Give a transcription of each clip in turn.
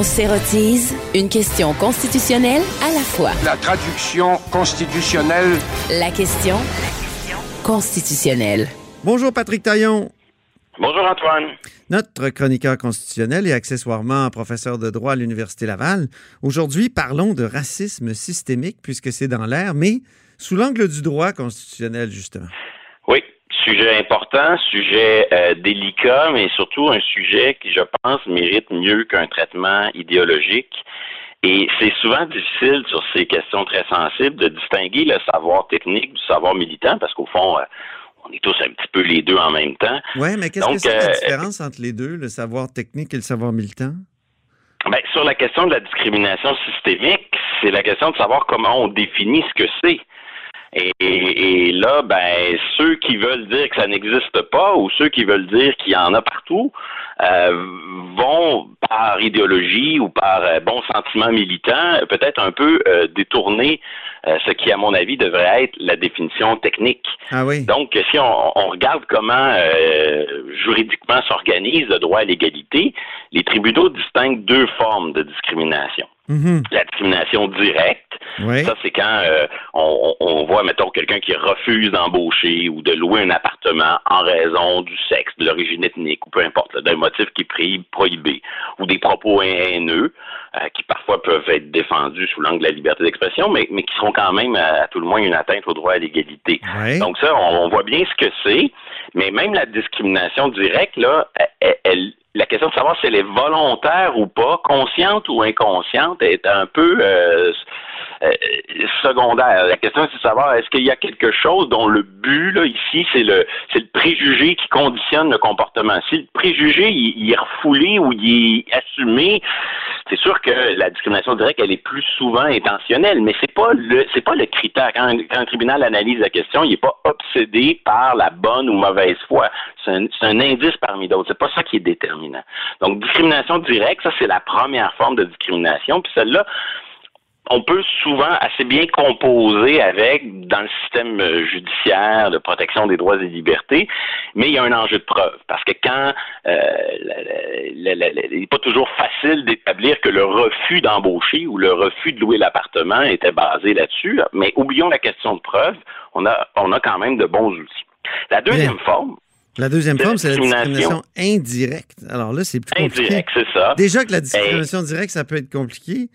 On s'érotise une question constitutionnelle à la fois. La traduction constitutionnelle. La question constitutionnelle. Bonjour Patrick Taillon. Bonjour Antoine. Notre chroniqueur constitutionnel et accessoirement professeur de droit à l'Université Laval. Aujourd'hui, parlons de racisme systémique puisque c'est dans l'air, mais sous l'angle du droit constitutionnel, justement. Oui, sujet important, sujet euh, délicat, mais surtout un sujet qui, je pense, mérite mieux qu'un traitement idéologique. Et c'est souvent difficile sur ces questions très sensibles de distinguer le savoir technique du savoir militant, parce qu'au fond, euh, on est tous un petit peu les deux en même temps. Oui, mais qu'est-ce que c'est la euh, différence entre les deux, le savoir technique et le savoir militant? Ben, sur la question de la discrimination systémique, c'est la question de savoir comment on définit ce que c'est. Et, et, là, ben, ceux qui veulent dire que ça n'existe pas ou ceux qui veulent dire qu'il y en a partout euh, vont, par idéologie ou par euh, bon sentiment militant, peut-être un peu euh, détourner euh, ce qui, à mon avis, devrait être la définition technique. Ah oui. Donc, si on, on regarde comment euh, juridiquement s'organise le droit à l'égalité, les tribunaux distinguent deux formes de discrimination. Mhm. La discrimination directe, Oui. ça, c'est quand euh, on, on voit, mettons, quelqu'un qui refuse d'embaucher ou de louer un appartement en raison du sexe, de l'origine ethnique ou peu importe, là, d'un motif qui est prohibé, ou des propos haineux euh, qui parfois peuvent être défendus sous l'angle de la liberté d'expression, mais, mais qui seront quand même, à, à tout le moins, une atteinte au droit à l'égalité. Oui. Donc ça, on, on voit bien ce que c'est, mais même la discrimination directe, là, elle- elle- la question de savoir si elle est volontaire ou pas, consciente ou inconsciente, est un peu euh, euh, secondaire. La question c'est de savoir est-ce qu'il y a quelque chose dont le but là ici c'est le c'est le préjugé qui conditionne le comportement? Si le préjugé il, est refoulé ou il est assumé, c'est sûr que la discrimination directe elle est plus souvent intentionnelle, mais c'est pas le c'est pas le critère. Quand, quand un tribunal analyse la question, il n'est pas obsédé par la bonne ou mauvaise foi. C'est un, un indice parmi d'autres. C'est pas ça qui est déterminant. Donc discrimination directe, ça c'est la première forme de discrimination. Puis celle-là, on peut souvent assez bien composer avec dans le système euh, judiciaire de protection des droits et libertés, mais il y a un enjeu de preuve parce que quand euh, la- la- la- la- il n'est pas toujours facile d'établir que le refus d'embaucher ou le refus de louer l'appartement était basé là-dessus, mais oublions la question de preuve, on a on a quand même de bons outils. La deuxième forme, La deuxième forme, c'est la discrimination. indirecte. Alors là, c'est plus compliqué. c'est ça. Déjà que la discrimination directe, ça peut être compliqué.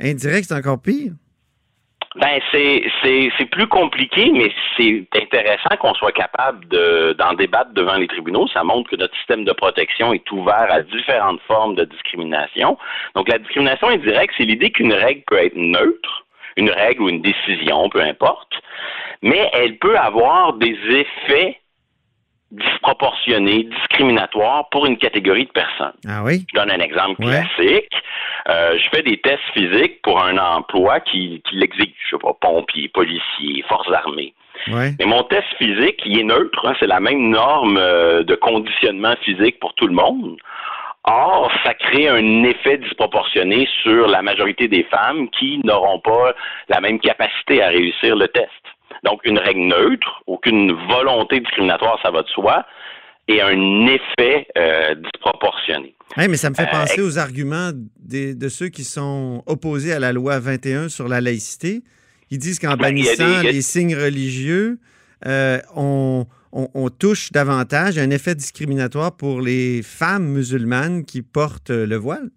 Indirect, c'est encore pire. Ben c'est c'est plus compliqué, mais c'est intéressant qu'on soit capable de d'en débattre devant les tribunaux. Ça montre que notre système de protection est ouvert à différentes formes de discrimination. Donc la discrimination indirecte, c'est l'idée qu'une règle peut être neutre, une règle ou une décision, peu importe, mais elle peut avoir des effets disproportionnés, discriminatoires pour une catégorie de personnes. Ah oui? Je donne un exemple Ouais. classique. Euh, je fais des tests physiques pour un emploi qui, qui l'exige. Je sais pas, pompier, policier, forces armées. Ouais. Mais mon test physique, il est neutre. hein, c'est la même norme euh, de conditionnement physique pour tout le monde. Or, ça crée un effet disproportionné sur la majorité des femmes qui n'auront pas la même capacité à réussir le test. Donc, une règle neutre, aucune volonté discriminatoire, ça va de soi, et un effet euh, disproportionné. Hey, mais ça me fait Euh, penser aux arguments des- de ceux qui sont opposés à la loi 21 sur la laïcité. Ils disent qu'en Ben, bannissant des- les signes religieux, euh, on, on- on touche davantage un effet discriminatoire pour les femmes musulmanes qui portent le voile.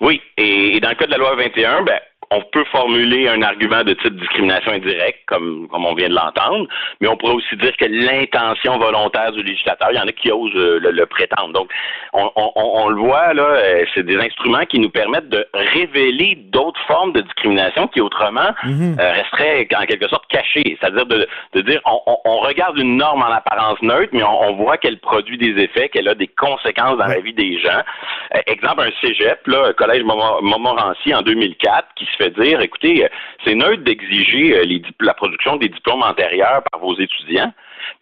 Oui, et, et dans le cas de la loi 21, ben, on peut formuler un argument de type discrimination indirecte, comme, comme on vient de l'entendre, mais on pourrait aussi dire que l'intention volontaire du législateur, il y en a qui osent euh, le, prétendre. Donc, on, on, on, le voit, là, euh, c'est des instruments qui nous permettent de révéler d'autres formes de discrimination qui autrement euh, resteraient en quelque sorte cachées. C'est-à-dire de, de dire, on, regarde une norme en apparence neutre, mais on, voit qu'elle produit des effets, qu'elle a des conséquences dans la vie des gens. Euh, exemple, un cégep, là, collège Montmo- Montmorency en 2004, qui se fait dire, écoutez, euh, c'est neutre d'exiger euh, la production des diplômes antérieurs par vos étudiants,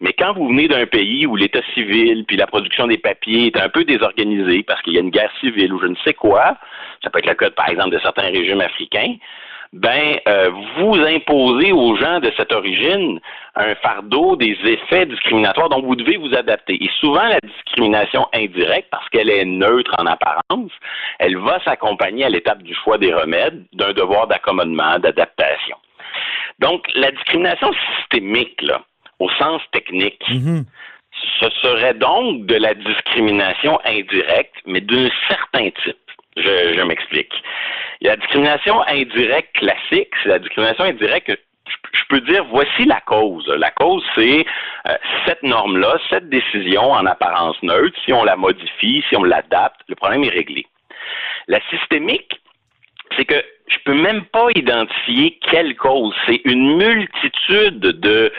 mais quand vous venez d'un pays où l'état civil puis la production des papiers est un peu désorganisée parce qu'il y a une guerre civile ou je ne sais quoi, ça peut être le cas, par exemple, de certains régimes africains, ben euh, vous imposez aux gens de cette origine un fardeau des effets discriminatoires dont vous devez vous adapter. Et souvent, la discrimination indirecte, parce qu'elle est neutre en apparence, elle va s'accompagner à l'étape du choix des remèdes d'un devoir d'accommodement, d'adaptation. Donc, la discrimination systémique, là, au sens technique, Mhm. ce serait donc de la discrimination indirecte, mais d'un certain type. Je, m'explique. La discrimination indirecte classique, c'est la discrimination indirecte je peux dire voici la cause. La cause, c'est euh, cette norme-là, cette décision en apparence neutre. Si on la modifie, si on l'adapte, le problème est réglé. La systémique, c'est que je peux même pas identifier quelle cause. C'est une multitude de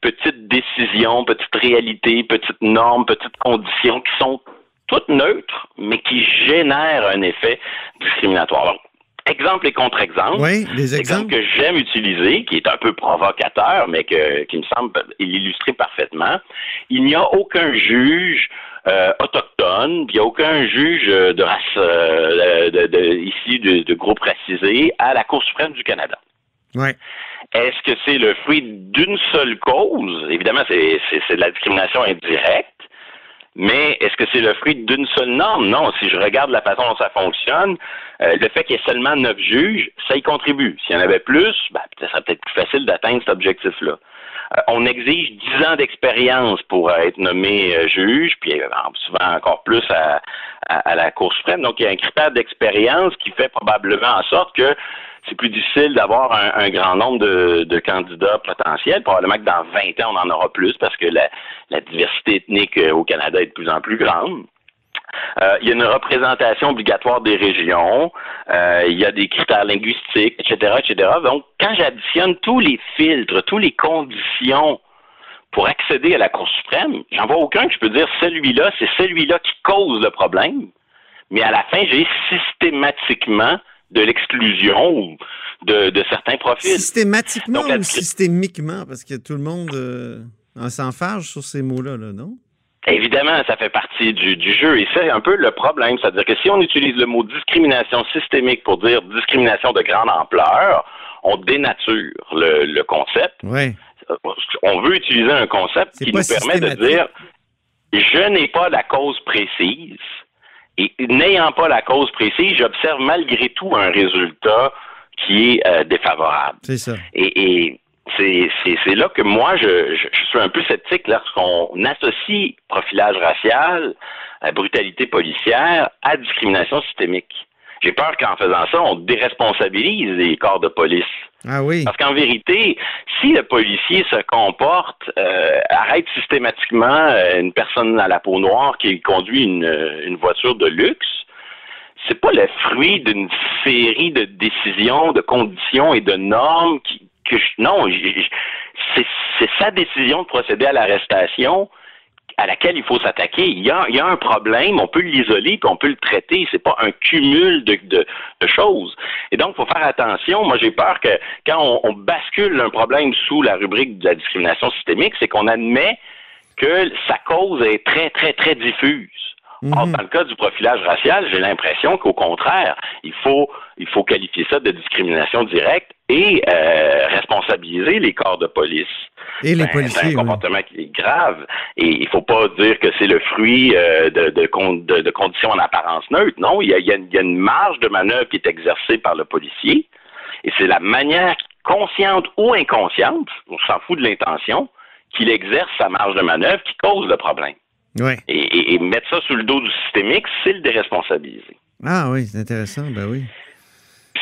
petites décisions, petites réalités, petites normes, petites conditions qui sont toutes neutres, mais qui génèrent un effet discriminatoire. Donc, exemple et contre-exemple. Oui, exemples. que j'aime utiliser, qui est un peu provocateur, mais que, qui me semble l'illustrer parfaitement, il n'y a aucun juge euh, autochtone, puis il n'y a aucun juge euh, de race euh, de, de- ici de, de groupe racisé à la Cour suprême du Canada. Ouais. Est-ce que c'est le fruit d'une seule cause? Évidemment, c'est de la discrimination indirecte. Mais est-ce que c'est le fruit d'une seule norme? Non. Si je regarde la façon dont ça fonctionne, euh, le fait qu'il y ait seulement neuf juges, ça y contribue. S'il y en avait plus, ben, ça serait peut-être plus facile d'atteindre cet objectif-là. Euh, on exige dix ans d'expérience pour euh, être nommé euh, juge, puis euh, souvent encore plus à, à- à la Cour suprême. Donc, il y a un critère d'expérience qui fait probablement en sorte que c'est plus difficile d'avoir un, un grand nombre de, de candidats potentiels. Probablement que dans 20 ans, on en aura plus parce que la, la diversité ethnique euh, au Canada est de plus en plus grande. Euh, il y a une représentation obligatoire des régions, euh, il y a des critères linguistiques, etc., etc. Donc, quand j'additionne tous les filtres, toutes les conditions pour accéder à la Cour suprême, j'en vois aucun que je peux dire celui-là, c'est celui-là qui cause le problème. Mais à la fin, j'ai systématiquement de l'exclusion ou de, de certains profils. Systématiquement Donc, la ou systémiquement? Parce que tout le monde euh, en s'enfarge sur ces mots-là, là, non? Évidemment, ça fait partie du, du jeu et c'est un peu le problème. C'est-à-dire que si on utilise le mot discrimination systémique pour dire discrimination de grande ampleur, on dénature le, le concept. Oui. On veut utiliser un concept qui nous permet de dire je n'ai pas la cause précise et n'ayant pas la cause précise, j'observe malgré tout un résultat qui est euh, défavorable. C'est ça. Et, et c'est, c'est, c'est là que moi, je, je, je suis un peu sceptique lorsqu'on associe profilage racial, euh, brutalité policière à discrimination systémique. J'ai peur qu'en faisant ça, on déresponsabilise les corps de police. Ah oui. Parce qu'en vérité, si le policier se comporte, euh, arrête systématiquement euh, une personne à la peau noire qui conduit une, euh, une voiture de luxe, c'est pas le fruit d'une série de décisions, de conditions et de normes qui, que je, non, c'est sa décision de procéder à l'arrestation à laquelle il faut s'attaquer. Il y a, il y a un problème, on peut l'isoler, puis on peut le traiter. C'est pas un cumul de, de, de choses. Et donc, il faut faire attention. Moi, j'ai peur que quand on, on bascule un problème sous la rubrique de la discrimination systémique, c'est qu'on admet que sa cause est très, très, très diffuse. Or, Mhm. dans le cas du profilage racial, j'ai l'impression qu'au contraire, il faut, il faut qualifier ça de discrimination directe et euh, responsabiliser les corps de police. Et les Ben, c'est policiers. un oui. comportement qui est grave. Et il faut pas dire que c'est le fruit euh, de, de, con- de- de conditions en apparence neutre. Non, il y, a, il y a une- il y a une marge de manœuvre qui est exercée par le policier. Et c'est la manière consciente ou inconsciente, on s'en fout de l'intention, qu'il exerce sa marge de manœuvre qui cause le problème. Ouais. Et, et- et mettre ça sous le dos du systémique, c'est le déresponsabiliser. Ah oui, c'est intéressant. Ben oui.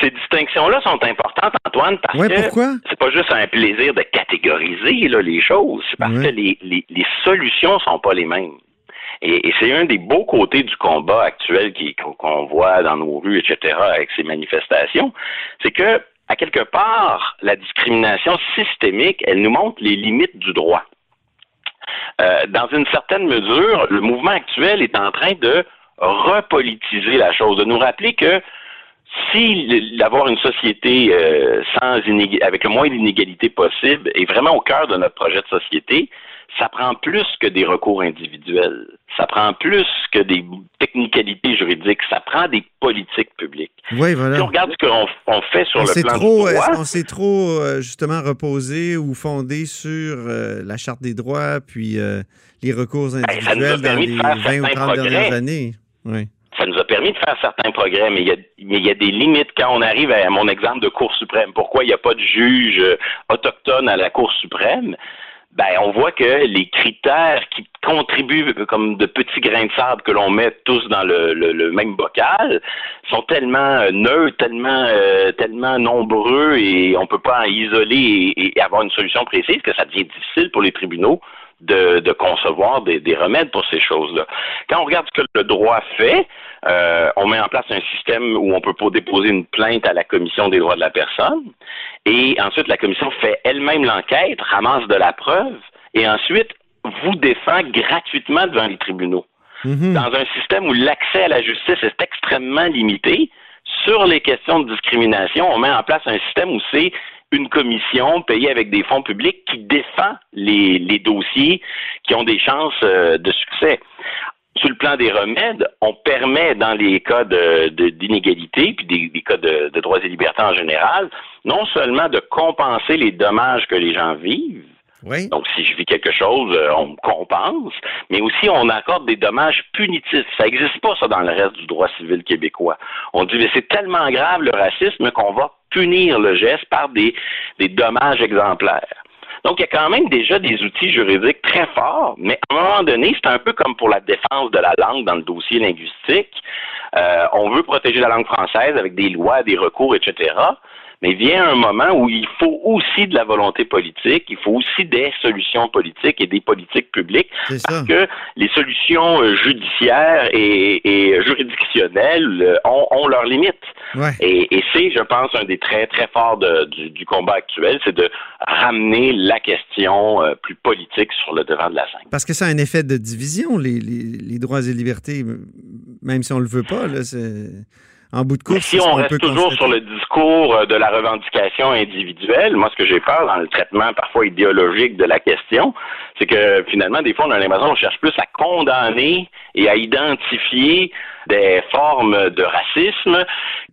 Ces distinctions-là sont importantes, Antoine, parce Ouais, que c'est pas juste un plaisir de catégoriser là, les choses, c'est parce Ouais. que les, les, les solutions sont pas les mêmes. Et, et c'est un des beaux côtés du combat actuel qu'on voit dans nos rues, etc., avec ces manifestations, c'est que, à quelque part, la discrimination systémique, elle nous montre les limites du droit. Euh, dans une certaine mesure, le mouvement actuel est en train de repolitiser la chose, de nous rappeler que si d'avoir une société euh, sans avec le moins d'inégalités possible est vraiment au cœur de notre projet de société, ça prend plus que des recours individuels. Ça prend plus que des technicalités juridiques. Ça prend des politiques publiques. Oui, Si voilà. on regarde ce qu'on on fait sur On le plan trop, du droit, est-ce qu'on s'est trop euh, justement reposé ou fondé sur euh, la Charte des droits puis euh, les recours Ben, individuels dans permis de les faire 20 ou certains 30 dernières années? Oui. Ça nous a permis de faire certains progrès, mais il y a, des limites quand on arrive à mon exemple de Cour suprême. Pourquoi il n'y a pas de juge euh, autochtone à la Cour suprême? Ben, on voit que les critères qui contribuent comme de petits grains de sable que l'on met tous dans le, même bocal sont tellement euh, neutres, tellement, euh, tellement nombreux et on peut pas en isoler et avoir une solution précise que ça devient difficile pour les tribunaux de, de concevoir des, des remèdes pour ces choses-là. Quand on regarde ce que le droit fait, euh, on met en place un système où on peut déposer une plainte à la commission des droits de la personne, et ensuite la commission fait elle-même l'enquête, ramasse de la preuve, et ensuite vous défend gratuitement devant les tribunaux. Mhm. Dans un système où l'accès à la justice est extrêmement limité, sur les questions de discrimination, on met en place un système où c'est une commission payée avec des fonds publics qui défend les, dossiers qui ont des chances euh, de succès. Sur le plan des remèdes, on permet dans les cas de- de- d'inégalité, puis des, des cas de droits et libertés en général, non seulement de compenser les dommages que les gens vivent, Donc, si je vis quelque chose, euh, on me compense, mais aussi on accorde des dommages punitifs. Ça n'existe pas, ça, dans le reste du droit civil québécois. On dit, mais c'est tellement grave le racisme qu'on va punir le geste par des, des dommages exemplaires. Donc, il y a quand même déjà des outils juridiques très forts, mais à un moment donné, c'est un peu comme pour la défense de la langue dans le dossier linguistique. Euh, on veut protéger la langue française avec des lois, des recours, etc. Mais vient un moment où il faut aussi de la volonté politique, il faut aussi des solutions politiques et des politiques publiques, parce que les solutions euh, judiciaires et, et juridictionnelles euh, ont, ont leurs limites. Ouais. Et, et c'est, je pense, un des traits très forts de- du, du combat actuel, c'est de ramener la question euh, plus politique sur le devant de la scène. Parce que ça a un effet de division, les, les- les droits et libertés, même si on le veut pas. Là, c'est- en bout de course, si on reste toujours constater. sur le discours euh, de la revendication individuelle, moi, ce que j'ai peur dans le traitement parfois idéologique de la question, c'est que finalement, des fois, on a l'impression qu'on cherche plus à condamner et à identifier des formes de racisme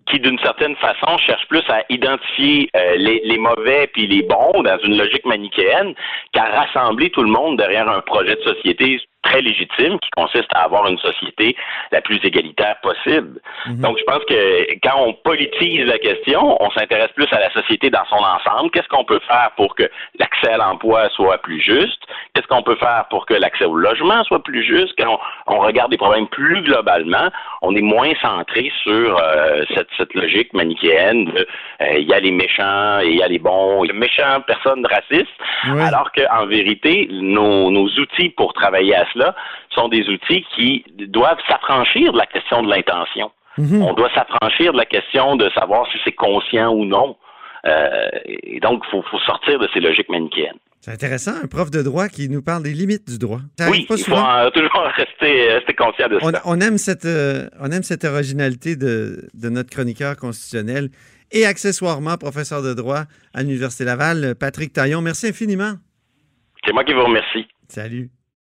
qui, d'une certaine façon, cherchent plus à identifier euh, les, les mauvais puis les bons dans une logique manichéenne qu'à rassembler tout le monde derrière un projet de société très légitime qui consiste à avoir une société la plus égalitaire possible. Mhm. Donc, je pense que quand on politise la question, on s'intéresse plus à la société dans son ensemble. Qu'est-ce qu'on peut faire pour que l'accès à l'emploi soit plus juste? Qu'est-ce qu'on peut faire pour que l'accès au logement soit plus juste? Quand on, on regarde des problèmes plus globalement, on est moins centré sur euh, cette, cette logique manichéenne de euh, il y a les méchants et il y a les bons, il y a méchants personnes racistes, Ouais. alors qu'en vérité, nos, nos outils pour travailler à cela sont des outils qui doivent s'affranchir de la question de l'intention. Mhm. On doit s'affranchir de la question de savoir si c'est conscient ou non. Euh, et donc, il faut, faut sortir de ces logiques manichéennes. C'est intéressant, un prof de droit qui nous parle des limites du droit. Ça Oui, pas il faut en- toujours rester, rester conscient de On, ça. on aime cette, euh, on aime cette originalité de, de notre chroniqueur constitutionnel et accessoirement professeur de droit à l'Université Laval, Patrick Taillon. Merci infiniment. C'est moi qui vous remercie. Salut.